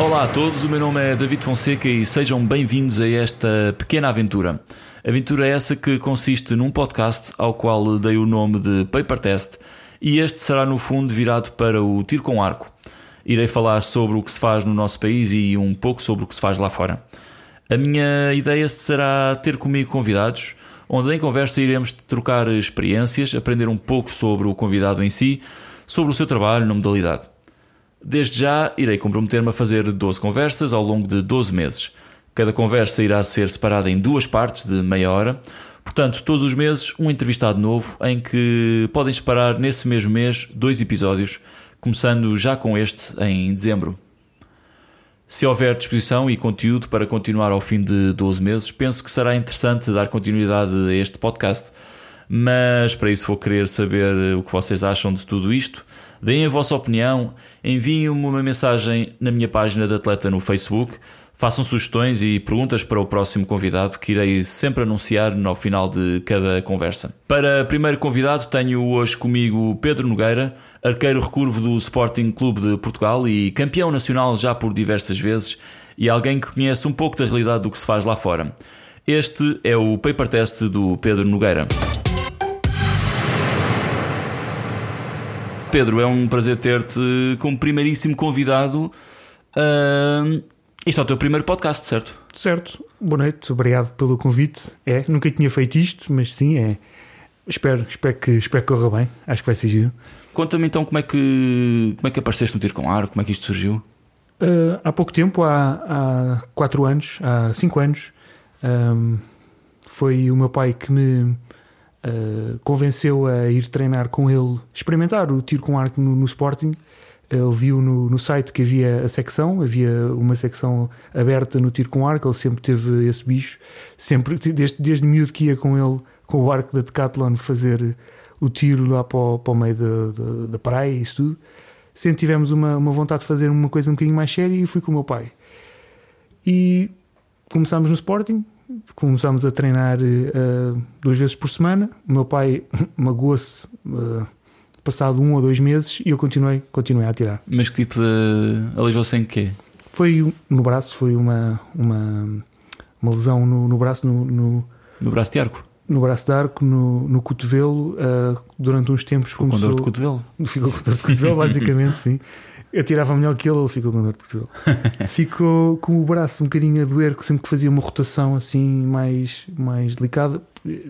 Olá a todos, o meu nome é David Fonseca e sejam bem-vindos a esta pequena aventura. Aventura essa que consiste num podcast ao qual dei o nome de Paper Test e este será no fundo virado para o tiro com arco. Irei falar sobre o que se faz no nosso país e um pouco sobre o que se faz lá fora. A minha ideia será ter comigo convidados, onde em conversa iremos trocar experiências, aprender um pouco sobre o convidado em si, sobre o seu trabalho na modalidade. Desde já, irei comprometer-me a fazer 12 conversas ao longo de 12 meses. Cada conversa irá ser separada em duas partes de meia hora. Portanto, todos os meses, um entrevistado novo em que podem esperar nesse mesmo mês dois episódios, começando já com este em dezembro. Se houver disposição e conteúdo para continuar ao fim de 12 meses, penso que será interessante dar continuidade a este podcast. Mas para isso vou querer saber o que vocês acham de tudo isto. Deem a vossa opinião, enviem-me uma mensagem na minha página de atleta no Facebook, façam sugestões e perguntas para o próximo convidado que irei sempre anunciar no final de cada conversa. Para primeiro convidado tenho hoje comigo Pedro Nogueira, arqueiro recurvo do Sporting Clube de Portugal e campeão nacional já por diversas vezes e alguém que conhece um pouco da realidade do que se faz lá fora. Este é o paper test do Pedro Nogueira. Pedro, é um prazer ter-te como primeiríssimo convidado. Uh, isto é o teu primeiro podcast, certo? Certo. Boa noite, obrigado pelo convite. É, nunca tinha feito isto, mas sim, é. Espero, espero que, espero que corra bem. Acho que vai ser giro. Conta-me então como é que como é que apareceste no tiro com ar, como é que isto surgiu? Uh, há pouco tempo, há, há quatro anos, há cinco anos, um, foi o meu pai que me uh, convenceu a ir treinar com ele, experimentar o tiro com arco no, no Sporting. Ele viu no, no, site que havia a secção, havia uma secção aberta no tiro com arco. Ele sempre teve esse bicho, sempre desde, desde miúdo que ia com ele, com o arco da Decathlon, fazer o tiro lá para o, para o meio da, da, da praia e isso tudo. Sempre tivemos uma, uma vontade de fazer uma coisa um bocadinho mais séria e fui com o meu pai. E começámos no Sporting, começámos a treinar uh, duas vezes por semana. O meu pai magoou-se uh, passado um ou dois meses e eu continuei, continuei a atirar. Mas que tipo de. aleijou-se em quê? Foi no braço, foi uma, uma, uma lesão no, no braço, no, no, no. braço de arco? No braço de arco, no, no cotovelo, uh, durante uns tempos Ficou começou... com dor de cotovelo? Ficou com dor de cotovelo, basicamente, sim. Eu tirava melhor que ele, ele ficou com dor de cotovelo. ficou com o braço um bocadinho a doer, sempre que fazia uma rotação assim mais, mais delicada.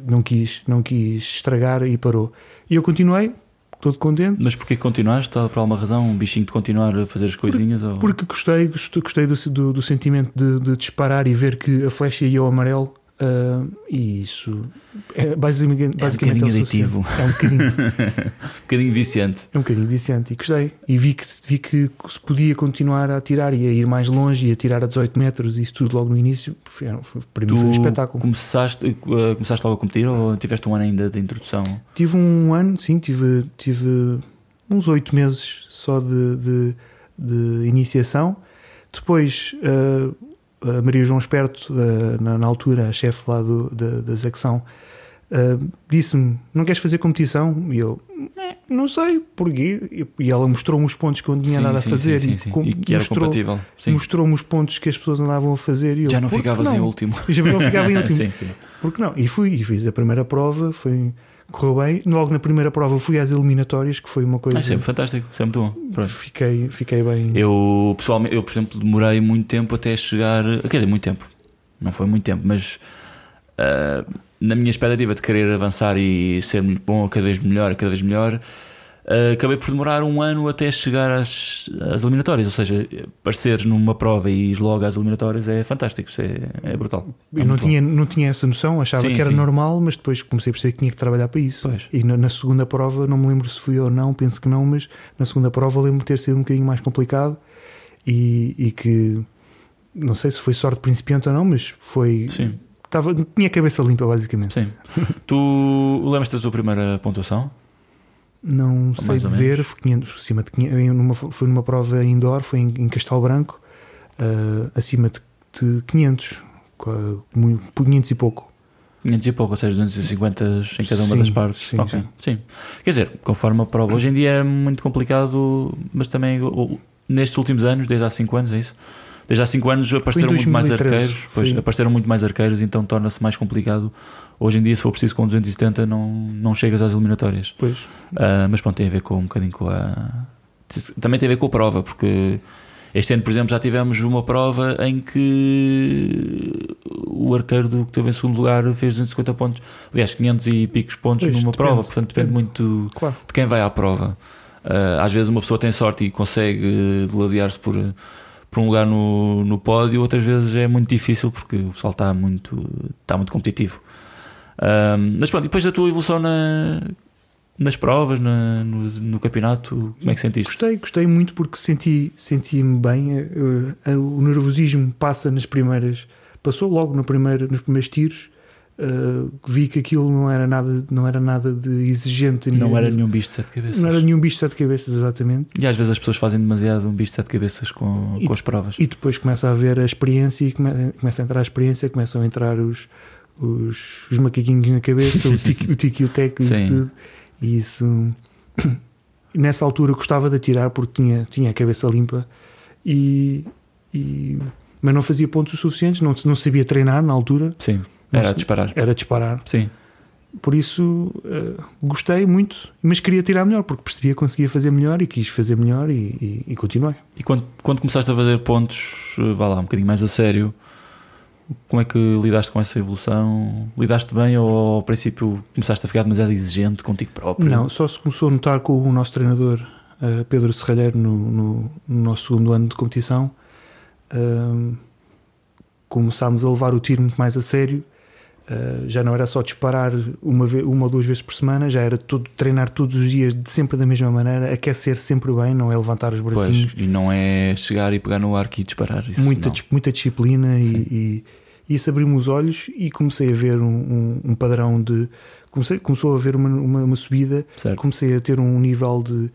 Não quis, não quis estragar e parou. E eu continuei, todo contente. Mas porquê continuaste? Por alguma razão? Um bichinho de continuar a fazer as coisinhas? Porque, ou... porque gostei, gostei do, do, do sentimento de, de, disparar e ver que a flecha ia ao amarelo Uh, e isso é basicamente, basicamente é um bocadinho aditivo. É um bocadinho, um bocadinho viciante. É um bocadinho viciante e gostei. E vi que, vi que se podia continuar a atirar e a ir mais longe e a tirar a 18 metros e isso tudo logo no início. Foi, foi, para mim foi um espetáculo. Começaste, uh, começaste logo a competir ou tiveste um ano ainda de introdução? Tive um ano, sim, tive, tive uns 8 meses só de, de, de iniciação. Depois. Uh, a Maria João Esperto, na, na, altura, a chefe lá do, da, da secção, uh, disse-me: Não queres fazer competição? E eu, eh, não sei porquê. E ela mostrou-me os pontos que eu não tinha sim, nada sim, a fazer sim, e, e que era mostrou, compatível. Mostrou-me os pontos que as pessoas andavam a fazer. E eu, Já não ficavas não? em último. Já não ficava em último. sim, sim. Porque não? E fui, e fiz a primeira prova, foi correu bem. Logo na primeira prova fui às eliminatórias, que foi uma coisa. É sempre fantástico, sempre bom. Pronto. Fiquei, fiquei bem. Eu, pessoalmente, eu, por exemplo, demorei muito tempo até chegar. Quer dizer, muito tempo. Não foi muito tempo, mas uh, na minha expectativa de querer avançar e ser muito bom, cada vez melhor, cada vez melhor. Uh, acabei por demorar um ano até chegar às, às eliminatórias, ou seja, aparecer numa prova e ir logo às eliminatórias é fantástico, é, é brutal. É eu não tinha, não tinha essa noção, achava sim, que era sim. normal, mas depois comecei a perceber que tinha que trabalhar para isso. Pois. E na, na, segunda prova, não me lembro se fui ou não, penso que não, mas na segunda prova lembro de ter sido um bocadinho mais complicado e, e que não sei se foi sorte principiante ou não, mas foi. Sim. Tava, tinha a cabeça limpa, basicamente. Sim. tu lembras-te da tua primeira pontuação? Não ou sei dizer, foi, 500, acima de 500, numa, foi numa prova indoor, foi em, em Castelo Branco, uh, acima de, de 500, 500 e pouco. 500 e pouco, ou seja, 250 em cada uma sim, das partes. Sim, okay. sim. sim. Quer dizer, conforme a prova, hoje em dia é muito complicado, mas também nestes últimos anos, desde há 5 anos, é isso? Desde há 5 anos apareceram muito mais 2013, arqueiros, pois, apareceram muito mais arqueiros, então torna-se mais complicado. Hoje em dia, se for preciso com 270, não, não chegas às eliminatórias. Pois. Ah, mas pronto, tem a ver com um bocadinho com a. Também tem a ver com a prova, porque este ano, por exemplo, já tivemos uma prova em que o arqueiro do que teve em segundo lugar fez 250 pontos, aliás, 500 e picos pontos Pois, numa depende, prova, portanto depende depende. muito Claro. de quem vai à prova. Ah, às vezes uma pessoa tem sorte e consegue deladear-se por, por um lugar no, no pódio, outras vezes é muito difícil porque o pessoal está muito, está muito competitivo. Ah, mas pronto, depois da tua evolução na, nas provas, na- no, no campeonato, como é que sentiste? Gostei, gostei muito porque senti, senti-me bem. eh, eh, o nervosismo passa nas primeiras, passou logo no primeiro, nos primeiros tiros. Eh, vi que aquilo não era nada, não era nada de exigente. Não era nenhum bicho de sete cabeças. não era nenhum bicho de sete cabeças, exatamente. E às vezes as pessoas fazem demasiado um bicho de sete cabeças com, E- com as provas. E depois começa a haver a experiência e come- começa a entrar a experiência, começam a entrar os, os, os macaquinhos na cabeça, o tique o e o teco, isso tudo. E isso. Nessa altura gostava de atirar porque tinha, tinha a cabeça limpa, e, e- mas não fazia pontos o suficientes, não, não sabia treinar na altura, Sim, Era a disparar. era disparar. Sim, Por isso eh, gostei muito, mas queria tirar melhor porque percebia que conseguia fazer melhor e quis fazer melhor e, e, e continuei. E quando, quando começaste a fazer pontos, eh, vá lá, um bocadinho mais a sério, como é que lidaste com essa evolução? Lidaste bem ou ao princípio começaste a ficar demasiado exigente contigo próprio? Não, só se começou a notar com o nosso treinador eh, Pedro Serralheiro no, no- no nosso segundo ano de competição. Ahm, começámos a levar o tiro muito mais a sério. Ah, já não era só disparar uma, ve- uma ou duas vezes por semana, já era tudo, treinar todos os dias de sempre da mesma maneira, aquecer sempre bem, não é levantar os Pois, bracinhos. e não é chegar e pegar no arco e disparar. Isso muita, dis- muita disciplina e, e, isso abriu-me os olhos e comecei a ver um, um- um padrão de. Comecei, começou a haver uma, uma, uma subida Certo. comecei a ter um nível de.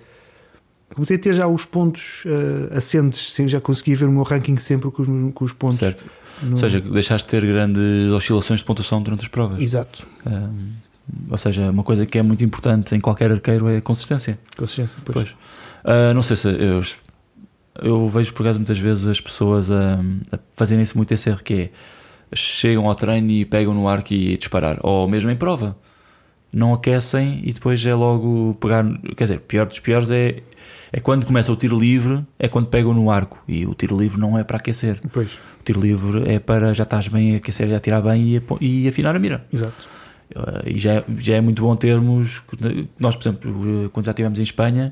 Comecei a ter já os pontos uh, já conseguia ver o meu ranking sempre com os, com os pontos. Certo. No- Ou seja, deixaste de ter grandes oscilações de pontuação durante as provas. Exato, Um, ou seja, uma coisa que é muito importante em qualquer arqueiro é a consistência. consciência. Pois. Pois. Ah, não sei se eu, eu vejo por acaso muitas vezes as pessoas a, a fazerem-se muito esse erro que é chegam ao treino e pegam no arco e disparar, ou mesmo em prova. Não aquecem e depois é logo pegar. Quer dizer, pior dos piores é, é quando começa o tiro livre, é quando pegam no arco. E o tiro livre não é para aquecer. Pois, O tiro livre é para já estás bem a aquecer, já tirar bem e, e afinar a mira. exato. Uh, e já, já é muito bom termos. Nós, por exemplo, uh, quando já estivemos em Espanha,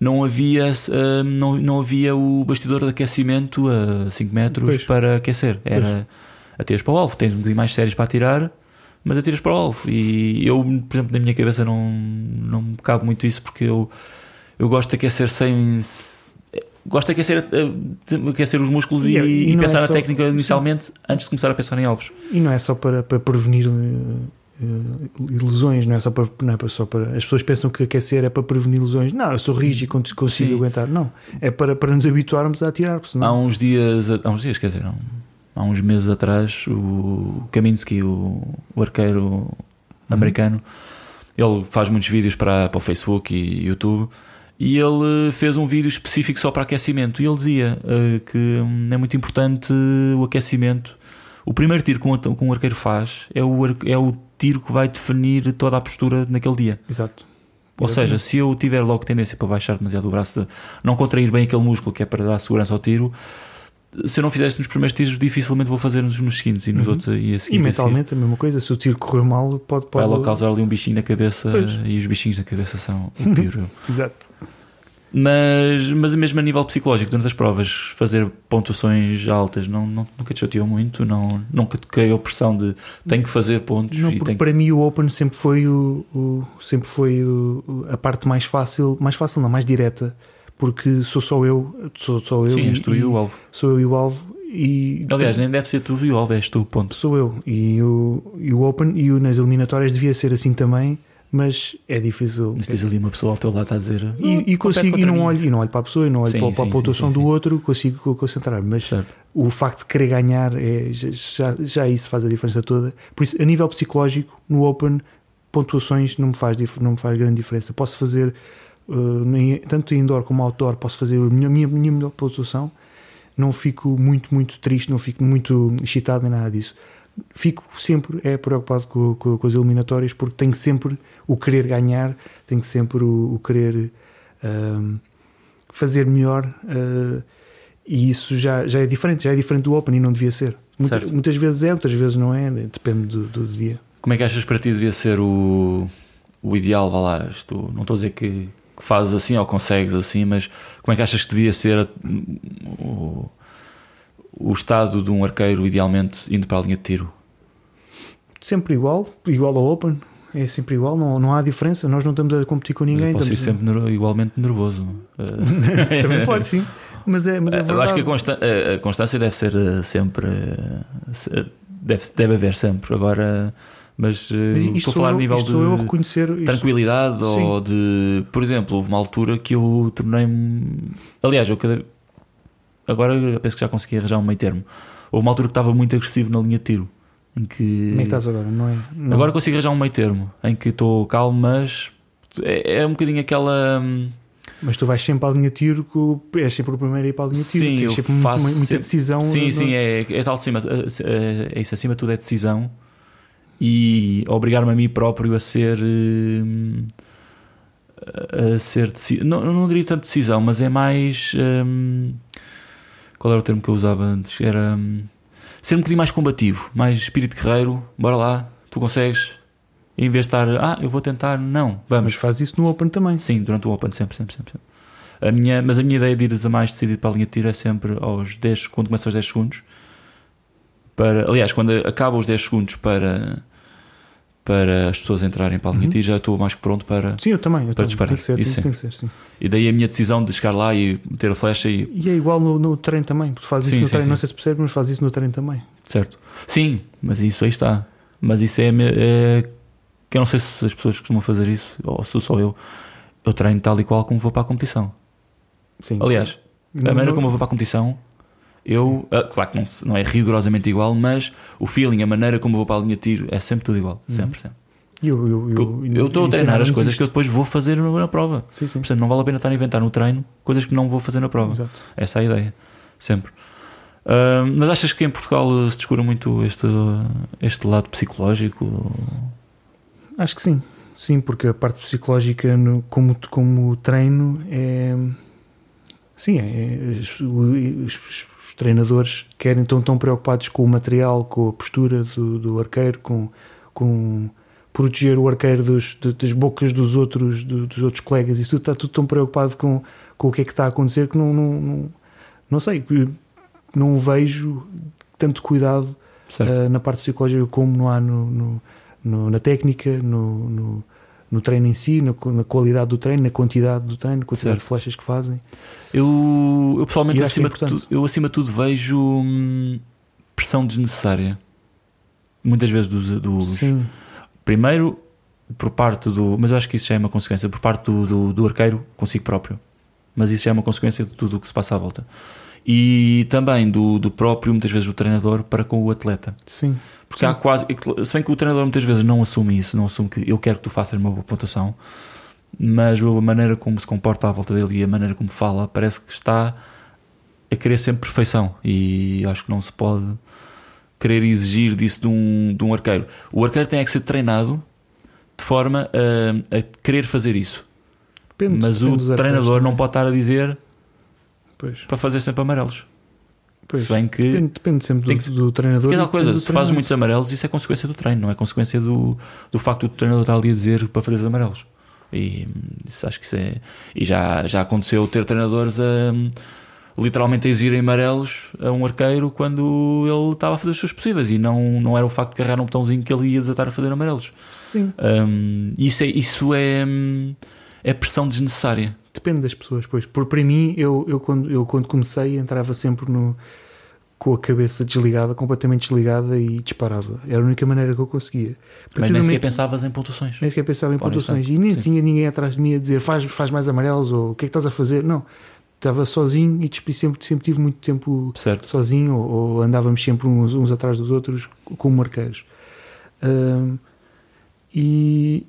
não havia, uh, não, não havia o bastidor de aquecimento a 5 metros Pois. para aquecer. Era atiras para o alvo. Tens um bocadinho mais sérios para atirar, mas atiras para o alvo. E eu, por exemplo, na minha cabeça não, não me cabe muito isso porque eu, eu gosto de aquecer sem. Gosto de aquecer, uh, aquecer os músculos E e, é- e é pensar na só- técnica inicialmente antes de começar a pensar em alvos. E não é só para, para prevenir eh, eh, lesões, não é só para, não é só para. As pessoas pensam que aquecer é para prevenir lesões. Não, eu sou rígido e con- consigo Sim. aguentar. Não, é para, para nos habituarmos a atirar, porque Há senão. uns dias, há uns dias, quer dizer, há um- há uns meses atrás, o Kaminsky, o, o arqueiro americano, ele faz muitos vídeos para, para o Facebook e YouTube. E ele fez um vídeo específico só para aquecimento. E ele dizia eh, que hum, é muito importante o aquecimento. O primeiro tiro que um, que um arqueiro faz é o, é o tiro que vai definir toda a postura naquele dia. Exato. Ou seja, se eu tiver logo tendência para baixar demasiado o braço, de não contrair bem aquele músculo que é para dar segurança ao tiro, se eu não fizer isto nos primeiros tiros, dificilmente vou fazer nos, nos seguintes e nos Uhum. outros e a seguir. E mentalmente a mesma coisa, se o tiro correr mal, pode. Vai pode... logo causar ali um bichinho na cabeça Pois. e os bichinhos na cabeça são o pior. Exato. mas, mas mesmo a nível psicológico, durante as provas, fazer pontuações altas não, não- nunca te chateou muito, não, nunca te caiu a pressão de tenho que fazer pontos Não, e porque tenho que- para mim o Open sempre foi, o, o- sempre foi o- a parte mais fácil, mais fácil não, mais direta, porque sou só eu, sou só eu, Sim, e, tu e o alvo. sou eu e o alvo e Aliás, nem deve ser tu e o alvo, és tu, ponto. sou eu e o, e o Open e o nas eliminatórias devia ser assim também, mas é difícil. Mas tens ali uma pessoa ao teu lado a dizer E, e "Ah, consigo, e não contra mim." olho, e não olho para a pessoa, e não olho Sim, para, para sim, a pontuação do outro, consigo concentrar. Mas Certo. o facto de querer ganhar é, já, já isso faz a diferença toda. Por isso, a nível psicológico, no Open, pontuações não me faz, não me faz grande diferença. Posso fazer tanto indoor como outdoor, posso fazer a minha, minha, minha melhor pontuação, não fico muito, muito triste, não fico muito excitado nem nada disso. Fico sempre é preocupado com, com- com as eliminatórias porque tenho sempre o querer ganhar, tenho sempre o, o querer ahm, fazer melhor ah, e isso já, já é diferente, já é diferente do Open e não devia ser. Muita- muitas vezes é, outras vezes não é, depende do, do dia. Como é que achas para ti devia ser o, o ideal? Vá lá, isto, não estou a dizer que, que fazes assim ou consegues assim, mas como é que achas que devia ser o, o estado de um arqueiro, idealmente, indo para a linha de tiro? Sempre igual, igual ao Open, é sempre igual, não, não há diferença. Nós não estamos a competir com ninguém. Eu posso estamos- sempre ner- igualmente nervoso. Eh, Também pode, sim. Mas é, mas é Eu verdade. acho que a, constan- a- a constância deve ser eh, sempre. eh, se- Deve, deve haver sempre. Agora, mas, eh, Mas estou a falar sou a eu, nível sou eu de reconhecer. isto- tranquilidade ou de. Por exemplo, houve uma altura que eu tornei-me. Aliás, eu cada. Agora eu penso que já consegui arranjar um meio termo. Houve uma altura que estava muito agressivo na linha de tiro. Em que. Como é que estás agora? Não é? Não. Agora consigo arranjar um meio termo. Em que estou calmo, mas. É, é um bocadinho aquela. hum, Mas tu vais sempre à linha de tiro, és sempre o primeiro a ir para a linha de tiro. Sim, Tens eu faço muita sempre- decisão. Sim, não- sim, é, é tal acima, é, é isso, acima de tudo é decisão e obrigar-me a mim próprio a ser hum, a ser não, não diria tanto decisão, mas é mais hum, qual era o termo que eu usava antes? Era hum, ser um bocadinho mais combativo, mais espírito guerreiro, bora lá, tu consegues, em vez de estar, ah, eu vou tentar, não, vamos. Mas faz isso no Open também. Sim, durante o Open, sempre, sempre, sempre. sempre. A minha, mas a minha ideia de ires a mais decidido para a linha de tiro é sempre aos 10, quando começa aos 10 segundos. Para, aliás, quando acaba os 10 segundos para, para as pessoas entrarem para a linha Uhum. já estou mais que pronto para. Sim, eu também. Eu Para disparar. Tem que ser, Isso tem que ser, sim. E daí a minha decisão de chegar lá e meter a flecha e. E é igual no, no treino também. Fazes Sim, isso no sim, treino, sim. não sei se percebes, mas fazes isso no treino também. Certo? Sim, mas isso aí está. Mas isso é, é. Que eu não sei se as pessoas costumam fazer isso, ou se sou eu. Eu treino tal e qual como vou para a competição. Sim. Aliás, A maneira como eu vou para a competição, eu, ah, claro que não, não é rigorosamente igual, mas o feeling, a maneira como vou para a linha de tiro é sempre tudo igual. Uhum. Sempre, sempre. Eu, eu, Eu- Eu estou a treinar as coisas que eu depois vou fazer na prova. Sim, sim. Portanto, não vale a pena estar a inventar no treino coisas que não vou fazer na prova. Exato. Essa é a ideia. Sempre. Ah, mas achas que em Portugal eh, se descura muito este, este lado psicológico? Acho que sim. Sim, porque a parte psicológica, no- como, como treino, é. Sim, é, é- os, os- os treinadores querem, estão tão preocupados com o material, com a postura do, do arqueiro, com, com proteger o arqueiro dos, das bocas dos outros, do- dos outros colegas. Isso tudo está tudo tão preocupado com, com o que é que está a acontecer que não, não, não, não sei, não vejo tanto cuidado. Uh, na parte psicológica como não há no, no- no- na técnica, no, no, no treino em si, no- na qualidade do treino, na quantidade do treino, na quantidade Certo. de flechas que fazem. Eu, eu pessoalmente, é acima tudo, eu acima de tudo vejo hum, pressão desnecessária. Muitas vezes dos, dos, Primeiro, por parte do. Mas eu acho que isso já é uma consequência. Por parte do, do, do arqueiro consigo próprio. Mas isso já é uma consequência de tudo o que se passa à volta. E também do, do próprio, muitas vezes, do treinador para com o atleta. sim, Porque há quase. Se bem que o treinador muitas vezes não assume isso, não assume que eu quero que tu faças uma boa pontuação, mas a maneira como se comporta à volta dele e a maneira como fala parece que está a querer sempre perfeição. E acho que não se pode querer exigir disso de um, de um arqueiro. O arqueiro tem é que ser treinado de forma a, a querer fazer isso. depende. mas depende o treinador não pode estar a dizer Pois, para fazer sempre amarelos. pois. Se bem que. Depende, depende sempre Tem do, que- do treinador. Porque é e tal coisa, do se fazes treinador. muitos amarelos, isso é consequência do treino, não é consequência do, do facto do treinador estar ali a dizer para fazer os amarelos. E hum, isso acho que isso é. E já, já aconteceu ter treinadores a hum, literalmente a exigirem amarelos a um arqueiro quando ele estava a fazer os seus possíveis e não, não era o facto de carregar um botãozinho que ele ia desatar a fazer amarelos. Sim, Hum, isso é, isso é, hum, é pressão desnecessária. Depende das pessoas. Pois, por para mim, eu, eu, quando, eu quando comecei entrava sempre no, com a cabeça desligada, completamente desligada e disparava. Era a única maneira que eu conseguia. Mas nem sequer pensavas em pontuações. Nem sequer pensava em Honestamente, pontuações. E nem sim. tinha ninguém atrás de mim a dizer faz, faz mais amarelos ou o que é que estás a fazer. Não. Estava sozinho e sempre, sempre tive muito tempo Certo. sozinho ou, ou andávamos sempre uns, uns atrás dos outros como marqueiros. Ahm, e,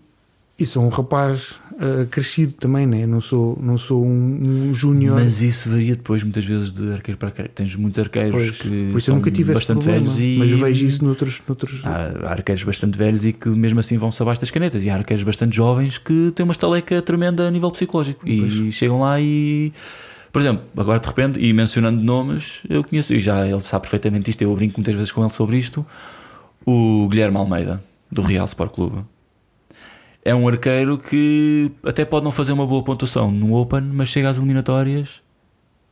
E sou um rapaz uh, crescido também, né? não sou, não sou um, um júnior. Mas isso varia depois, muitas vezes, de arqueiro para arqueiro. Tens muitos arqueiros Pois, que eu são nunca tive bastante problema. velhos e. Mas vejo isso noutros. noutros... Há arqueiros bastante velhos e que mesmo assim vão-se abaixo das canetas. E há arqueiros bastante jovens que têm uma estaleca tremenda a nível psicológico. E Pois. chegam lá e. Por exemplo, agora de repente, e mencionando nomes, eu conheço, e já ele sabe perfeitamente isto, eu brinco muitas vezes com ele sobre isto, o Guilherme Almeida, do Real Sport Clube. É um arqueiro que até pode não fazer uma boa pontuação no Open, mas chega às eliminatórias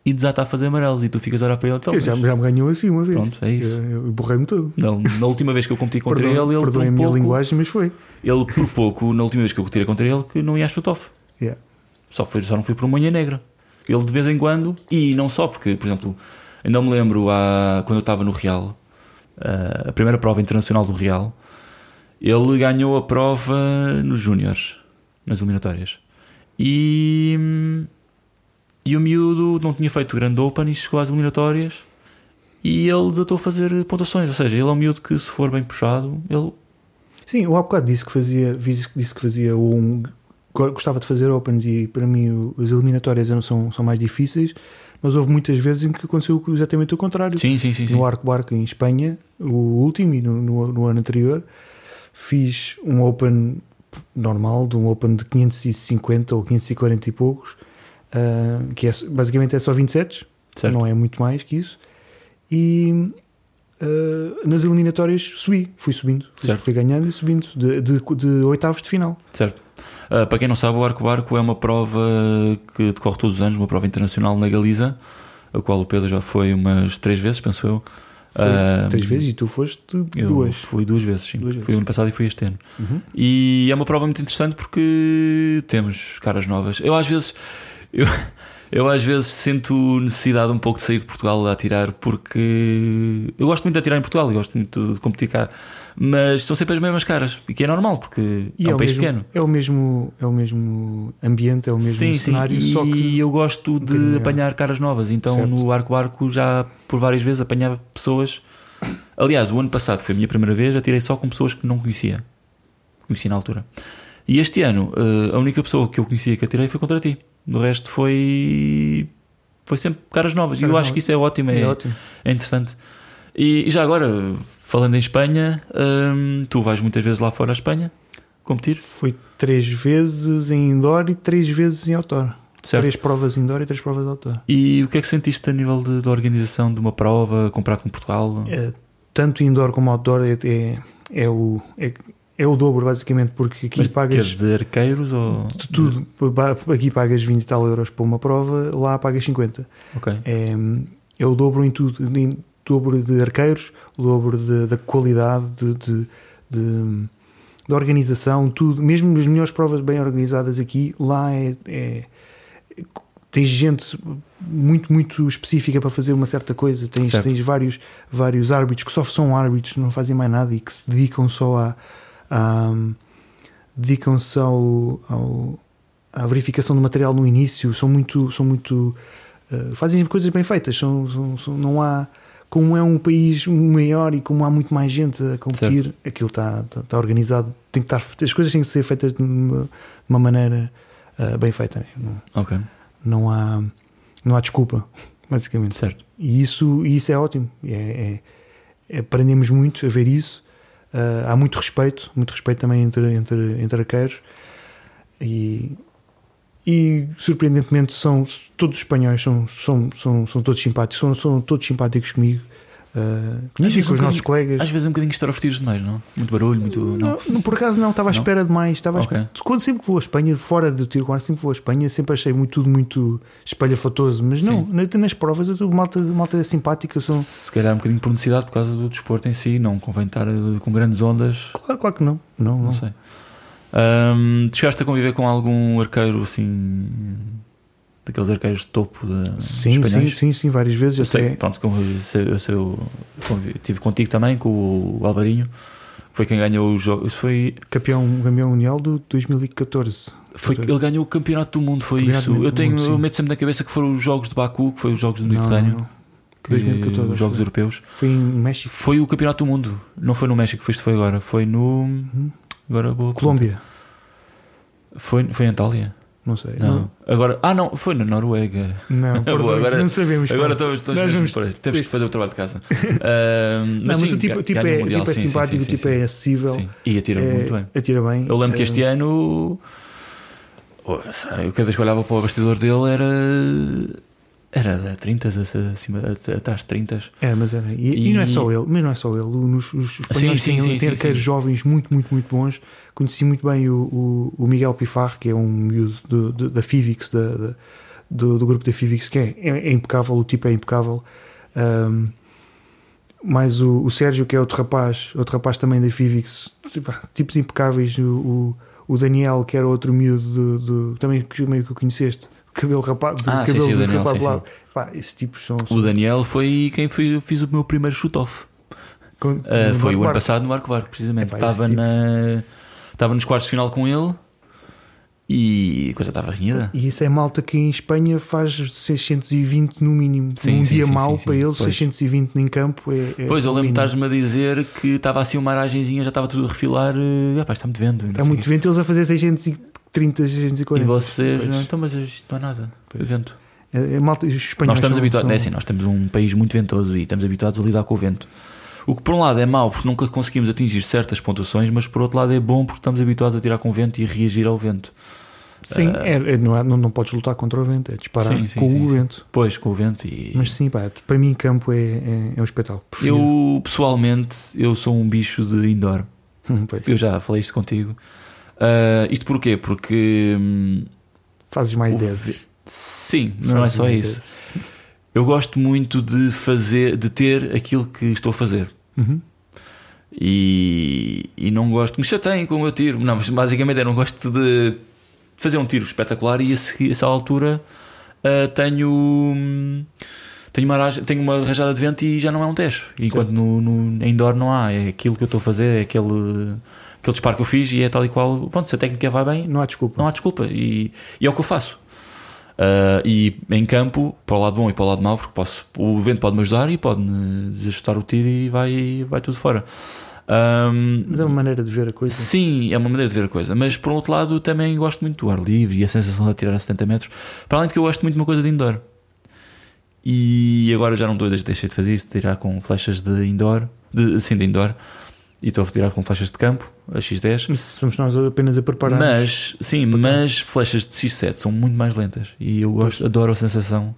e desata a fazer amarelos. E tu ficas a olhar para ele então, já, já me ganhou assim uma vez. Pronto, é isso. Eu, eu borrei-me todo. Não, na última vez que eu competi contra Perdoa- ele, ele perdoem por a minha pouco, linguagem, mas foi. ele por pouco, na última vez que eu tirei contra ele, que não ia a shoot-off. Yeah. Só, foi, só não fui por uma unha negra. Ele de vez em quando, e não só, porque, por exemplo, ainda me lembro há, quando eu estava no Real, ah, a primeira prova internacional do Real, ele ganhou a prova nos Júniores, nas eliminatórias. E, e o miúdo não tinha feito grande Open e chegou às eliminatórias e ele desatou a fazer pontuações. Ou seja, ele é um miúdo que, se for bem puxado, ele Sim, eu há bocado disse que fazia, disse, que fazia um. Gostava de fazer Opens e para mim as eliminatórias eram, são, são mais difíceis, mas houve muitas vezes em que aconteceu exatamente o contrário. Sim, sim, sim. sim. No Arco Barco em Espanha, o último e no, no, no ano anterior, fiz um Open normal, de um Open de 550 ou 540 e poucos, ah, que é, basicamente é só 27, Certo. não é muito mais que isso. E ah, nas eliminatórias subi, fui subindo, fui, Certo. fui ganhando e subindo de, de, de oitavos de final. Certo. Ah, para quem não sabe, o Arco Barco é uma prova que decorre todos os anos, uma prova internacional na Galiza, a qual o Pedro já foi umas três vezes, penso eu. Foi três vezes e tu foste duas. fui duas vezes, sim. Duas vezes. Fui o ano passado e fui este ano. Uhum. E é uma prova muito interessante porque temos caras novas. Eu às vezes eu, eu às vezes sinto necessidade um pouco de sair de Portugal a atirar porque eu gosto muito de atirar em Portugal, eu gosto muito de competir cá, mas são sempre as mesmas caras, e que é normal porque E é um o país mesmo, pequeno. É o mesmo, é o mesmo ambiente, é o mesmo sim, cenário, sim. E só que eu gosto um de maior. apanhar caras novas. Então Certo. no Arco Barco já por várias vezes apanhava pessoas. Aliás, o ano passado foi a minha primeira vez, atirei só com pessoas que não conhecia. Conheci na altura. E este ano, eh, a única pessoa que eu conhecia que atirei foi contra ti. Do resto foi. Foi sempre caras novas. E eu Caras acho que novas. isso é ótimo, é, é, ótimo. é interessante. E, e já agora, falando em Espanha, hum, tu vais muitas vezes lá fora à Espanha competir? Fui três vezes em indoor e três vezes em outdoor. Certo? Três provas indoor e três provas outdoor. E o que é que sentiste a nível de, de organização de uma prova comparado com Portugal? É, tanto indoor como outdoor é, é, é o, é, é o dobro, basicamente, porque aqui Mas pagas quer de arqueiros ou. de tudo. Aqui pagas 20 e tal euros para uma prova, lá pagas 50. Ok. É, é o dobro em tudo, em dobro de arqueiros, o dobro de- da qualidade de, de, de- da organização, tudo. Mesmo as melhores provas bem organizadas aqui, lá é, é- tens gente muito, muito específica para fazer uma certa coisa. Tens, Certo. tens vários, vários árbitros que só são árbitros, não fazem mais nada e que se dedicam só a. a dedicam-se ao, ao- à verificação do material no início, são muito, são muito Uh, fazem coisas bem feitas. São, são- são- não há, como é um país maior e como há muito mais gente a competir, aquilo está, está, está organizado. Tem que estar, as coisas têm que ser feitas de uma, de uma maneira uh, bem feita. né? Não, Ok. não há, não há desculpa, basicamente. Certo. E isso, e isso é ótimo. É, é- aprendemos muito a ver isso. Uh, há muito respeito, muito respeito também entre, entre, entre arqueiros. E, e surpreendentemente são todos os espanhóis são, são, são, são todos simpáticos, são, são todos simpáticos comigo. Uh, e vezes com um os nossos colegas. Às vezes um bocadinho extrovertidos demais, não? Muito barulho, muito. Não. Não, por acaso não, estava à Não? espera demais. Estava à Ok. espera- Quando sempre que vou à Espanha, fora do tiro quarto, sempre que vou à Espanha, sempre achei muito, tudo muito espalhafatoso. Mas não, na- nas provas, eu, malta, malta simpática. São... Se calhar um bocadinho por necessidade por causa do desporto em si, não convém estar eh, com grandes ondas. Claro, claro que não. Não, Não não. sei. Tu chegaste a conviver com algum arqueiro assim. Daqueles arqueiros de topo de Sim, sim, sim, sim, várias vezes. Eu sei, pronto, como eu, sei- eu, sei, eu convi- tive contigo também, com o Alvarinho, que foi quem ganhou o jogo. Isso foi, campeão, campeão mundial do 2014. foi ele ganhou o campeonato do mundo, foi Campeonato isso. Eu tenho, mundo, eu meto sempre na cabeça que foram os jogos de Baku, que foi os jogos do Mediterrâneo, não, não. que- 2014, os jogos foi. europeus. Foi em México, Foi o campeonato do mundo, não foi no México, foi isto foi agora, foi no agora vou Colômbia. Foi, foi em Antália? Não sei. Não. Agora, ah, não, foi na Noruega. Não, Boa, agora, não sabemos. Agora estamos, estamos vamos- por aí. Temos que fazer o trabalho de casa. Ah, Não, mas sim, o tipo, tipo é, Mundial, tipo é sim, sim, simpático, sim, o tipo é acessível. sim. E atira é- muito bem. Atira bem. Eu lembro que este ano, oh, eu cada vez que olhava para o bastidor dele era. Era de 30, acima, atrás de 30. É, mas era. E, e não é E- só ele, mas não é só ele. Os, os espanhóis sim, têm, sim, têm arqueiros jovens muito, muito, muito bons. Conheci muito bem o, o, o Miguel Pifar, que é um miúdo do- do- da Fivix, da, da- do, do grupo da Fivix, que é, é, é impecável, o tipo é impecável. Ahm, mais o, o Sérgio, que é outro rapaz, outro rapaz também da Fivix, tipo, tipos impecáveis. O, o, Daniel, que era outro miúdo do, também meio que o conheceste, cabelo rapado, Ah, sim, cabelo sim, o Daniel, rapado sim, de lado. Pá, esses tipos são. O Daniel foi quem foi, fiz o meu primeiro shoot-off. Ah, no foi o ano passado no Marco Barco, precisamente. Epá, esse Estava, tipo- na, estava nos quartos de final com ele e a coisa estava renhida. E isso é malta que em Espanha faz 620 no mínimo. Sim, Num sim, dia sim, mau sim, sim. para eles, Pois. 620 em campo é. é Pois, eu lembro de estás-me a dizer que estava assim uma aragenzinha, já estava tudo a refilar. eh, Ah, pá, está muito vendo. Está muito vento eles a fazer 630, E 640. vocês, Pois. não, então, mas isto não é nada. Vento. É, é malta, os espanhóis Nós estamos são- habituados, são- é assim, nós temos um país muito ventoso e estamos habituados a lidar com o vento. O que por um lado é mau porque nunca conseguimos atingir certas pontuações, mas por outro lado é bom porque estamos habituados a tirar com o vento e a reagir ao vento. Sim, Ah. é, não, é- não, não podes lutar contra o vento, é disparar Sim, sim, com sim, o vento. Pois, com o vento e. Mas sim, pá, para mim, campo é, é, é um espetáculo. Prefiro. Eu, pessoalmente, eu sou um bicho de indoor. Hum, pois. Eu já falei isto contigo. Ah, isto porquê? Porque. hum, Fazes mais 10. Sim, não é Fazes só isso. Eu gosto muito de fazer, de ter aquilo que estou a fazer. 10. Uhum. E, e não gosto, me chateiem com o meu tiro. Não, mas basicamente eu não gosto de fazer um tiro espetacular e a seguir, a essa altura ah, tenho. hum, Tenho uma, tenho uma rajada de vento e já não é um 10. Enquanto no, no indoor não há. É aquilo que eu estou a fazer, é aquele, aquele disparo que eu fiz e é tal e qual. Pronto, se a técnica vai bem, Não há desculpa. não há desculpa. E, e é o que eu faço. Ah, e em campo, para o lado bom e para o lado mau, porque posso, o vento pode me ajudar e pode-me desajustar o tiro e vai, vai tudo fora. Ahm, Mas é uma maneira de ver a coisa. Sim, é uma maneira de ver a coisa, mas por um outro lado também gosto muito do ar livre e a sensação de atirar a 70 metros. Para além de que eu gosto muito de uma coisa de indoor. E agora já não estou, deixei de fazer isso, de tirar com flechas de indoor, de, sim, de indoor, e estou a tirar com flechas de campo, a X10. Mas somos nós apenas a preparar. Mas, sim, mas flechas de X7 são muito mais lentas e eu gosto, adoro a sensação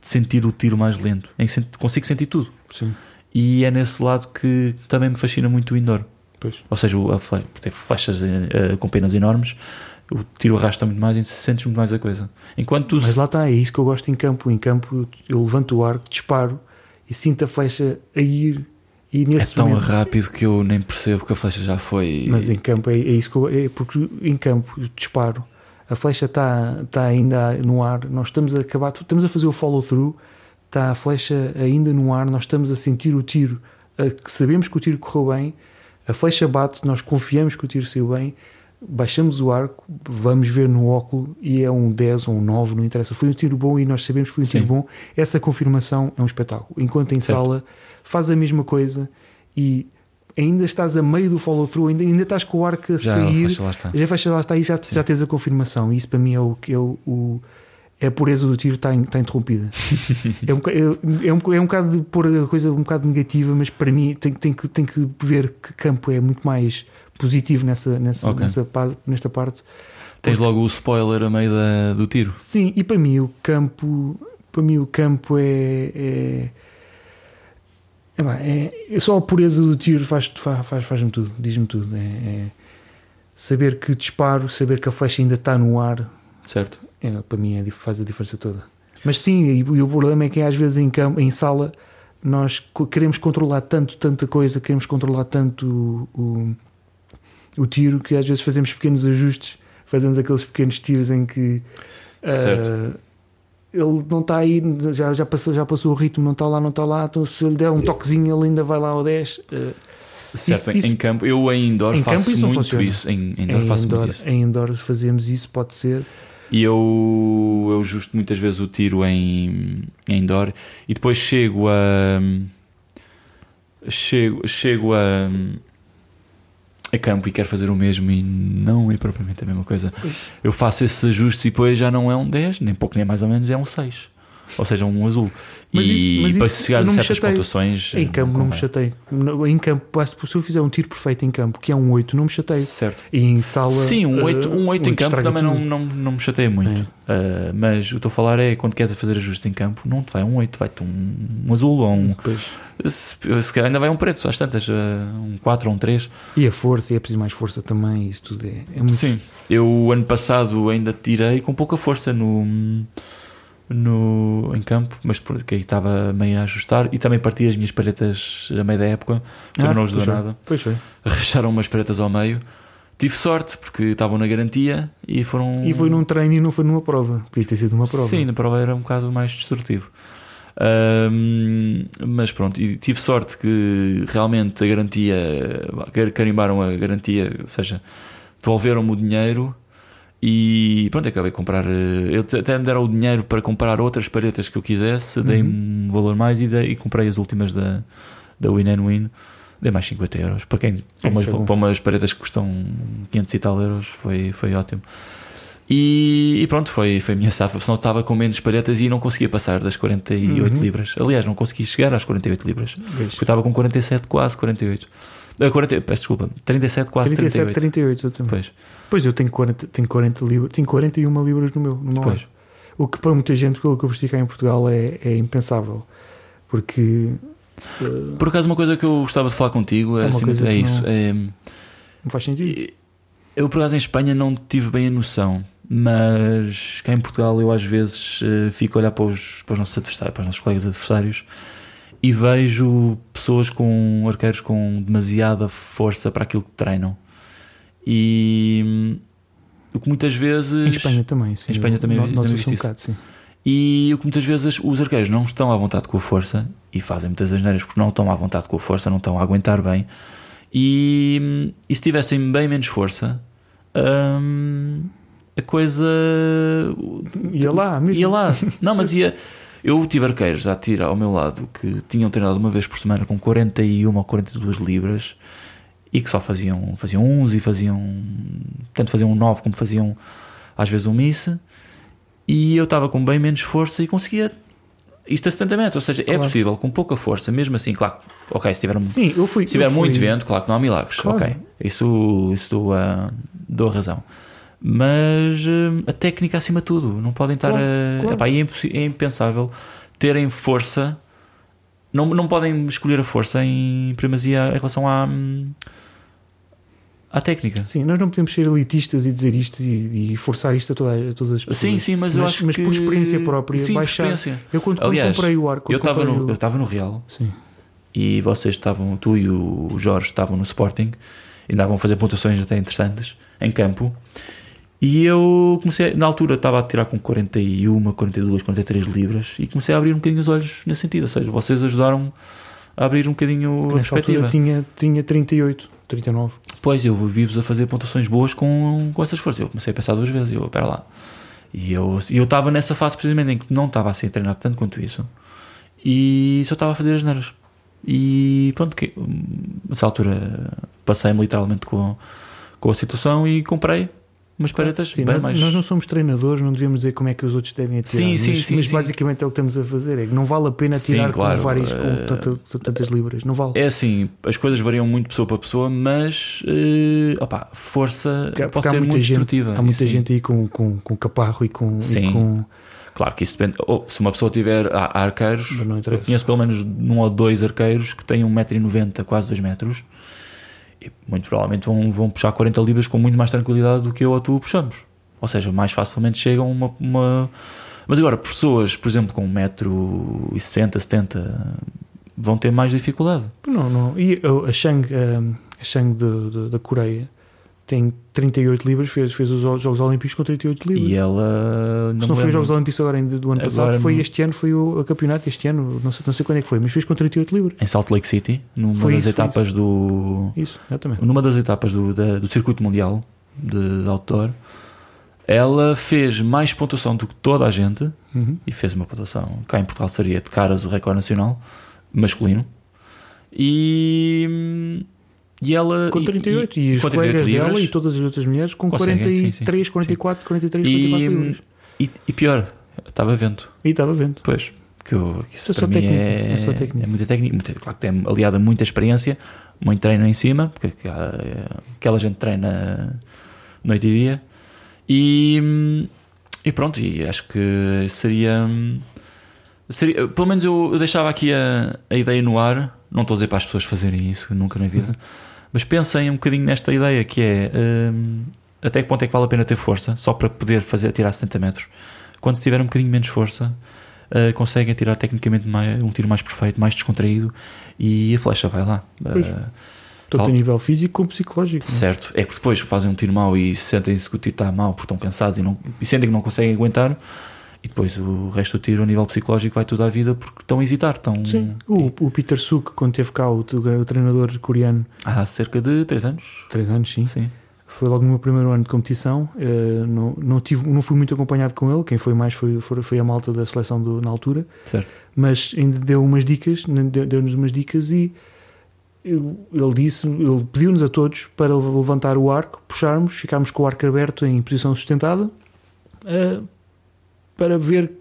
de sentir o tiro mais lento. Em que consigo sentir tudo. Sim, E é nesse lado que também me fascina muito o indoor. pois. Ou seja, a ter flechas eh, com penas enormes, o tiro arrasta muito mais e sentes muito mais a coisa. Enquanto. Mas lá está, é isso que eu gosto em campo. Em campo eu levanto o arco, disparo e sinto a flecha a ir. E é nesse tão momento, rápido que eu nem percebo que a flecha já foi. Mas em campo é, é isso que eu, é porque em campo disparo, a flecha está está ainda no ar, nós estamos a acabar, estamos a fazer o follow through, está a flecha ainda no ar, nós estamos a sentir o tiro, a- que sabemos que o tiro correu bem, a flecha bate, nós confiamos que o tiro saiu bem, baixamos o arco, vamos ver no óculo e é um 10 ou um 9, não interessa. Foi um tiro bom e nós sabemos que foi um tiro Sim. bom. Essa confirmação é um espetáculo. Enquanto em Certo. sala faz a mesma coisa e ainda estás a meio do follow-through, ainda, ainda estás com o arco a já sair, flecha lá está. já fecha lá está e já, Sim. já tens a confirmação. E isso para mim é o que é o, a pureza do tiro está, in- está interrompida. é, um, é, é, um, é um bocado de pôr a coisa um bocado negativa, mas para mim tem, tem, que, tem que ver que campo é muito mais positivo nessa, nessa, Ok. nessa nesta parte. Tens logo o spoiler a meio da- do tiro. Sim, e para mim o campo, para mim o campo é, é, é, é- é só a pureza do tiro faz, faz, faz, faz-me tudo, diz-me tudo. É, é saber que disparo, saber que a flecha ainda está no ar, Certo? é, para mim é, faz a diferença toda. Mas sim, e, e o problema é que às vezes em, campo, em sala nós queremos controlar tanto, tanta coisa, queremos controlar tanto o, o, o tiro que às vezes fazemos pequenos ajustes, fazemos aqueles pequenos tiros em que Certo. ele não está aí, já, já, passou, já passou o ritmo, não está lá, não está lá, então se eu lhe der um toquezinho ele ainda vai lá ao 10. ah, Certo, Isso- em isso- campo, eu em indoor Em faço isso muito isso. Em, em indoor em, faço indoor, muito isso. em indoor fazemos isso, pode ser. E eu, eu ajusto muitas vezes o tiro em, em indoor e depois chego a. Chego, chego a. a campo e quero fazer o mesmo e não é propriamente a mesma coisa. Eu faço esses ajustes e depois já não é um 10, nem pouco nem mais ou menos, é um 6. Ou seja, um azul. Mas e isso- mas para isso chegar eu a não me certas chateio. pontuações. Em campo não me convém. chateio. No- Em campo, se eu fizer um tiro perfeito em campo, que é um 8, não me chateio. Certo. E em sala. Sim, um 8, um 8 em oito campo também não, tudo. não, não me chateia muito. Uh, mas o que estou a falar é quando queres fazer ajustes em campo, não te vai um 8, vai-te um, um azul ou um. Pois. Se, se calhar ainda vai um preto, às tantas, uh, um 4 ou um 3. E a força, e é preciso mais força também, isso tudo é, é muito. Sim. Eu ano passado ainda tirei com pouca força no, no, em campo, mas porque aí estava meio a ajustar e também parti as minhas palhetas a meio da época, também Ah, não ajudou pois nada. Pois foi. Racharam umas palhetas ao meio. Tive sorte porque estavam na garantia e foram. E foi num treino e não foi numa prova. Podia ter sido uma prova. Sim, na prova era um bocado mais destrutivo. Ahm, mas pronto, e tive sorte que realmente a garantia, car- carimbaram a garantia, ou seja, devolveram-me o dinheiro e pronto, acabei de comprar. eh, Eu até me deram o dinheiro para comprar outras paretas que eu quisesse, dei-me um valor mais e, dei- e comprei as últimas da, da Win and Win. Dei mais 50 euros. Para, quem, para, umas, Isso é para umas que custam 500 e tal euros, foi, foi ótimo. E, e pronto, foi, foi a minha safa. Senão estava com menos palhetas e não conseguia passar das 48 Uhum. libras. Aliás, não consegui chegar às 48 libras. Porque eu estava com 47, quase 48. Ah, 40, peço desculpa, 37, quase 37, 38. 38, exatamente. Pois, Pois eu tenho 40, tenho 40 libras, tenho 41 libras no meu, no meu pois. ar. O que para muita gente, pelo que eu preciso cá em Portugal, é, é impensável. Porque eh, Por acaso, uma coisa que eu gostava de falar contigo É é, coisa é isso. não- É, não faz sentido. eu, por acaso, em Espanha não tive bem a noção, mas cá em Portugal eu às vezes eh, fico a olhar para os, para os nossos adversários, para os nossos colegas adversários e vejo pessoas com arqueiros com demasiada força para aquilo que treinam. E hum, o que muitas vezes. Em Espanha também, sim. Em Espanha também No- também viste um isso. bocado. E o que muitas vezes os arqueiros não estão à vontade com a força e fazem muitas asneiras porque não estão à vontade com a força, não estão a aguentar bem. E, e se tivessem bem menos força, hum, a coisa Ia lá, mesmo. ia lá. Não, mas ia. Eu tive arqueiros a tirar ao meu lado que tinham treinado uma vez por semana com 41 ou 42 libras e que só faziam, faziam uns e faziam. Tanto faziam um 9 como faziam às vezes um miss. E eu estava com bem menos força e conseguia isto a 70 metros. Ou seja, é Claro. possível com pouca força, mesmo assim, claro. Ok, se tiver, Sim, eu fui. se tiver eu fui- muito vento, claro que não há milagres. Claro. Ok, isso, isso dou, a, dou a razão. Mas hum, a técnica acima de tudo, não podem estar Claro, a. claro. Epá, é, é impensável terem força, não, não podem escolher a força em primazia em relação à, hum, à técnica. Sim, nós não podemos ser elitistas e dizer isto e, e forçar isto a, toda- a todas as pessoas. Sim, sim, mas, eu Mas- acho mas que. por experiência própria, sim, baixar- experiência. Eu quando, quando Aliás, comprei o arco, Eu estava no, o- eu no Real Sim. e vocês estavam, tu e o Jorge estavam no Sporting e andavam a fazer pontuações até interessantes em campo. E eu comecei, na altura estava a tirar com 41, 42, 43 libras e comecei a abrir um bocadinho os olhos nesse sentido. Ou seja, vocês ajudaram a abrir um bocadinho a Nessa perspectiva. tinha, tinha 38, 39. Pois eu vi-vos a fazer pontuações boas com, com essas forças. Eu comecei a pensar duas vezes. Eu, espera lá. E eu eu estava nessa fase precisamente em que não estava a ser treinado tanto quanto isso e só estava a fazer as neiras. E pronto, que, hum, nessa altura passei-me literalmente com, com a situação e comprei umas paretas Sim, bem nós, mais. nós não somos treinadores, não devemos dizer como é que os outros devem atirar. Sim, sim, mas, sim, mas sim. basicamente é o que estamos a fazer. É que não vale a pena Sim, atirar claro, com várias, eh, com tanta- tantas libras. Não vale. É assim, as coisas variam muito pessoa para pessoa, mas eh, opá, força Porque pode porque ser muito gente- destrutiva. Há muita Sim. gente aí com, com, com caparro e com. e Sim. com Claro que isso depende. ou, se uma pessoa tiver há, arqueiros, eu conheço pelo menos um ou dois arqueiros que têm 1,90m, quase 2 metros, e muito provavelmente vão, vão puxar 40 libras com muito mais tranquilidade do que eu ou tu puxamos. Ou seja, mais facilmente chegam uma, uma. Mas agora, pessoas, por exemplo, com 1,60m, 70 vão ter mais dificuldade. Não, não. E a Shang, a Shang da Coreia tem 38 libras, fez, fez os Jogos Olímpicos com 38 libras. E ela. Se me não foi os. Jogos Olímpicos agora ainda do ano Agora passado, foi não- este ano, foi o, o campeonato este ano, não sei, não sei quando é que foi, mas fez com 38 libras. Em Salt Lake City, numa Foi das isso, etapas do. Isso, exatamente. numa das etapas do, da- do circuito mundial de, de outdoor, ela fez mais pontuação do que toda a gente Uhum. e fez uma pontuação. Cá em Portugal seria de caras o recorde nacional masculino. E, E ela. Com 38. E, e, os com 38 colegas dela e todas as outras mulheres com Conseguem, 43, sim, sim, 44, 43, E, 44 libras. e, e pior, estava vento. E estava vendo. Pois, que eu, que isso É para mim é, é é muita técnica. muita- claro que tem aliada muita experiência, muito treino em cima, porque aquela, aquela gente treina noite e dia. E, e pronto, e acho que seria. seria pelo menos eu, eu deixava aqui a, a ideia no ar. Não estou a dizer para as pessoas fazerem isso nunca na vida, mas pensem um bocadinho nesta ideia que é hum, até que ponto é que vale a pena ter força só para poder fazer tirar 70 metros. Quando se tiver um bocadinho menos força, uh, conseguem tirar tecnicamente mais- um tiro mais perfeito, mais descontraído e a flecha vai lá. Pois. Uh, Tanto a nível físico como psicológico. é? certo, é que depois fazem um tiro mau e sentem-se que o tiro está mau porque estão cansados e, não, e sentem que não conseguem aguentar. E depois o resto do tiro, a nível psicológico, vai tudo à vida porque estão a hesitar. Estão Sim. O, o Peter Suk, quando teve cá, o, o treinador coreano, há cerca de 3 anos. 3 anos, sim. Sim, Foi logo no meu primeiro ano de competição. eh, não, não, tive, não fui muito acompanhado com ele. Quem foi mais foi, foi, a malta da seleção do- na altura. certo. Mas ainda deu umas dicas, deu- deu-nos umas dicas e ele disse, ele pediu-nos a todos para levantar o arco, puxarmos, ficarmos com o arco aberto em posição sustentada eh, para ver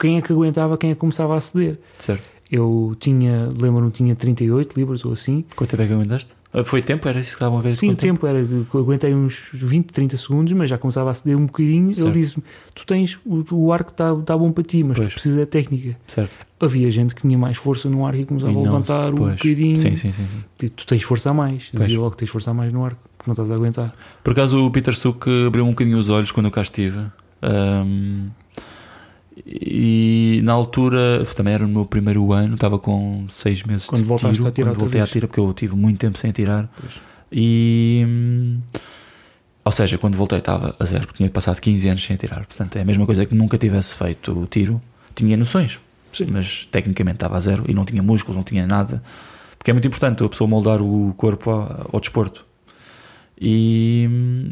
quem é que aguentava, quem é que começava a ceder. certo. Eu tinha, lembro-me, tinha 38 libras ou assim. Quanto tempo é que aguentaste? Ah, Foi tempo? Era isso que estavam a ver? Sim, o Quanto tempo era, aguentei uns 20, 30 segundos, mas já começava a ceder um bocadinho. Certo. Ele disse-me: Tu tens, o, o arco está tá bom para ti, mas Pois. tu precisas da técnica. Certo. Havia gente que tinha mais força no arco e começava E a levantar um bocadinho. Sim, sim, sim. sim. E Tu tens força a mais. Pois. dizia logo que tens força a mais no arco, porque não estás a aguentar. Por acaso o Peter Suk abriu um bocadinho os olhos quando eu cá estive. Ahm, e na altura, também era no meu primeiro ano, estava com seis meses Quando de tiro, a tirar quando voltei a tirar, porque eu tive muito tempo sem tirar. Pois. E hum, ou seja, quando voltei estava a zero, porque tinha passado 15 anos sem tirar. Portanto, é a mesma coisa que nunca tivesse feito o tiro. Tinha noções, Sim. mas tecnicamente estava a zero e não tinha músculos, não tinha nada. Porque é muito importante a pessoa moldar o corpo ao, ao desporto. E,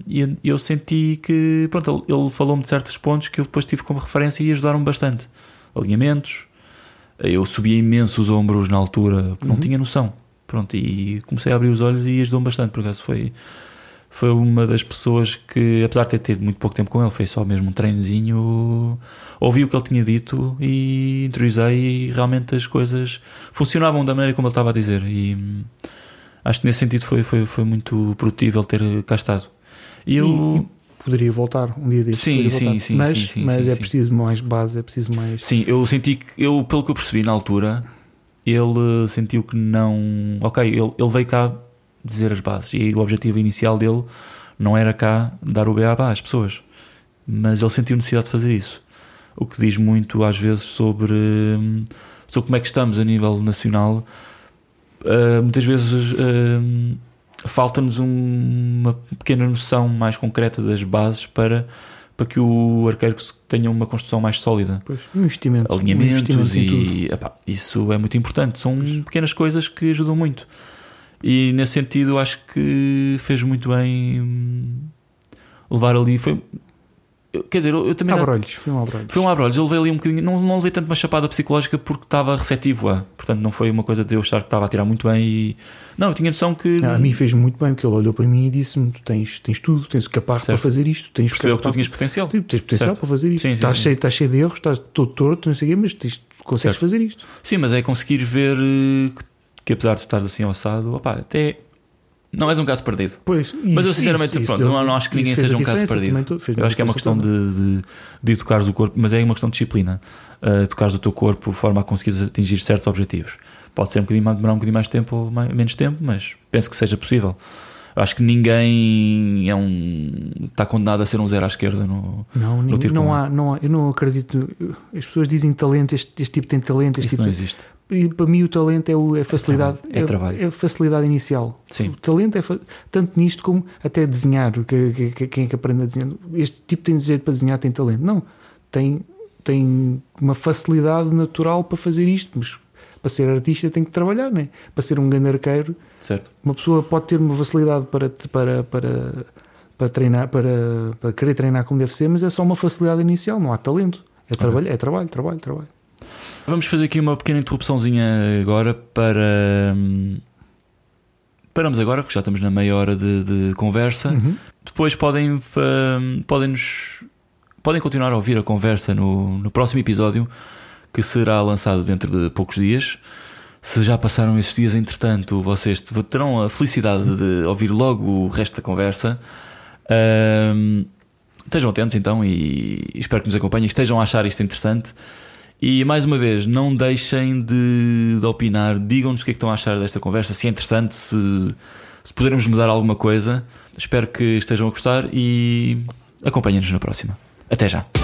e eu- senti que, pronto, ele, ele falou-me de certos pontos que eu depois tive como referência e ajudaram-me bastante. Alinhamentos, eu subia imenso os ombros na altura, porque não Uhum. tinha noção. Pronto, e comecei a abrir os olhos e ajudou-me bastante, por acaso foi, foi uma das pessoas que, apesar de ter tido muito pouco tempo com ele, foi só mesmo um treinozinho, ouvi o que ele tinha dito e interiorizei e realmente as coisas funcionavam da maneira como ele estava a dizer e acho que nesse sentido foi, foi, foi muito produtivo ter cá estado. E eu, Poderia voltar um dia desses. Sim, sim, sim, Mas, sim, sim, mas sim, é preciso mais base, é preciso mais. sim, eu senti que, eu, pelo que eu percebi na altura, ele sentiu que não. Ok, ele, ele veio cá dizer as bases e o objetivo inicial dele não era cá dar o beabá às pessoas, mas ele sentiu necessidade de fazer isso. O que diz muito às vezes sobre, hum, sobre como é que estamos a nível nacional. Uh, muitas vezes hum, falta-nos um- uma pequena noção mais concreta das bases para, para que o arqueiro tenha uma construção mais sólida Pois, investimento. alinhamentos investimento e epá, isso é muito importante. São pequenas coisas que ajudam muito. E nesse sentido acho que fez muito bem hum, levar ali. Foi, eu- quer dizer, eu, eu também Abrolhos, foi um abrolhos. foi um abrolhos. Eu levei ali um bocadinho, não, não levei tanto uma chapada psicológica porque estava receptivo a. Portanto, não foi uma coisa de eu achar que estava a tirar muito bem e. Não, eu tinha noção que. Ah, a mim fez muito bem, porque ele olhou para mim e disse-me: Tu tens, tens tudo, tens capaz Certo. para fazer isto, tens percebeu que tu capaz- tinhas potencial. Tipo, tens potencial Certo. para fazer isto. Sim, sim, estás, sim. Cheio, estás cheio de erros, estás todo torto, não sei o quê, mas tens, consegues Certo. fazer isto. Sim, mas é conseguir ver eh, que, que apesar de estares assim alçado, opá, até. Não és um caso perdido. Pois, Mas eu isso- sinceramente, isso- isso pronto, deu- não, não acho que ninguém isso seja um caso perdido. também Eu acho que é uma questão de, de, de educares o corpo, mas é uma questão de disciplina. Uh, educares o teu corpo de forma a conseguires atingir certos objetivos. Pode ser um bocadinho, mais- demorar um bocadinho mais tempo ou mais- menos tempo, mas penso que seja possível. Acho que ninguém é um, está condenado a ser um zero à esquerda. No, Não, ninguém- tiro não, há, não há, eu não acredito. As pessoas dizem talento, este, este tipo tem talento, este isso tipo não existe. E para mim o talento é, o, é facilidade. trabalho, é trabalho. É facilidade inicial. Sim. O talento é tanto nisto como até desenhar. Que, que- que- quem é que aprende a desenhar? Este tipo tem desejo para desenhar, tem talento. Não. Tem, tem uma facilidade natural para fazer isto, mas para ser artista tem que trabalhar, né? Para ser um grande arqueiro, Certo? uma pessoa pode ter uma facilidade para, para, para, para treinar, para, para querer treinar como deve ser, mas é só uma facilidade inicial, não há talento. É trabalho, é trabalho, trabalho, trabalho. Vamos fazer aqui uma pequena interrupçãozinha agora para, hum, paramos agora, porque já estamos na meia hora de, de conversa. Uhum. Depois podem, uh, podem, nos, podem continuar a ouvir a conversa no, no próximo episódio, que será lançado dentro de poucos dias. Se já passaram esses dias, entretanto, vocês terão a felicidade de ouvir logo o resto da conversa. Uh, estejam atentos então e espero que nos acompanhem, estejam a achar isto interessante. E mais uma vez, não deixem de, de opinar, digam-nos o que é que estão a achar desta conversa, se é interessante, se, se pudermos mudar alguma coisa. Espero que estejam a gostar e acompanhem-nos na próxima. Até já!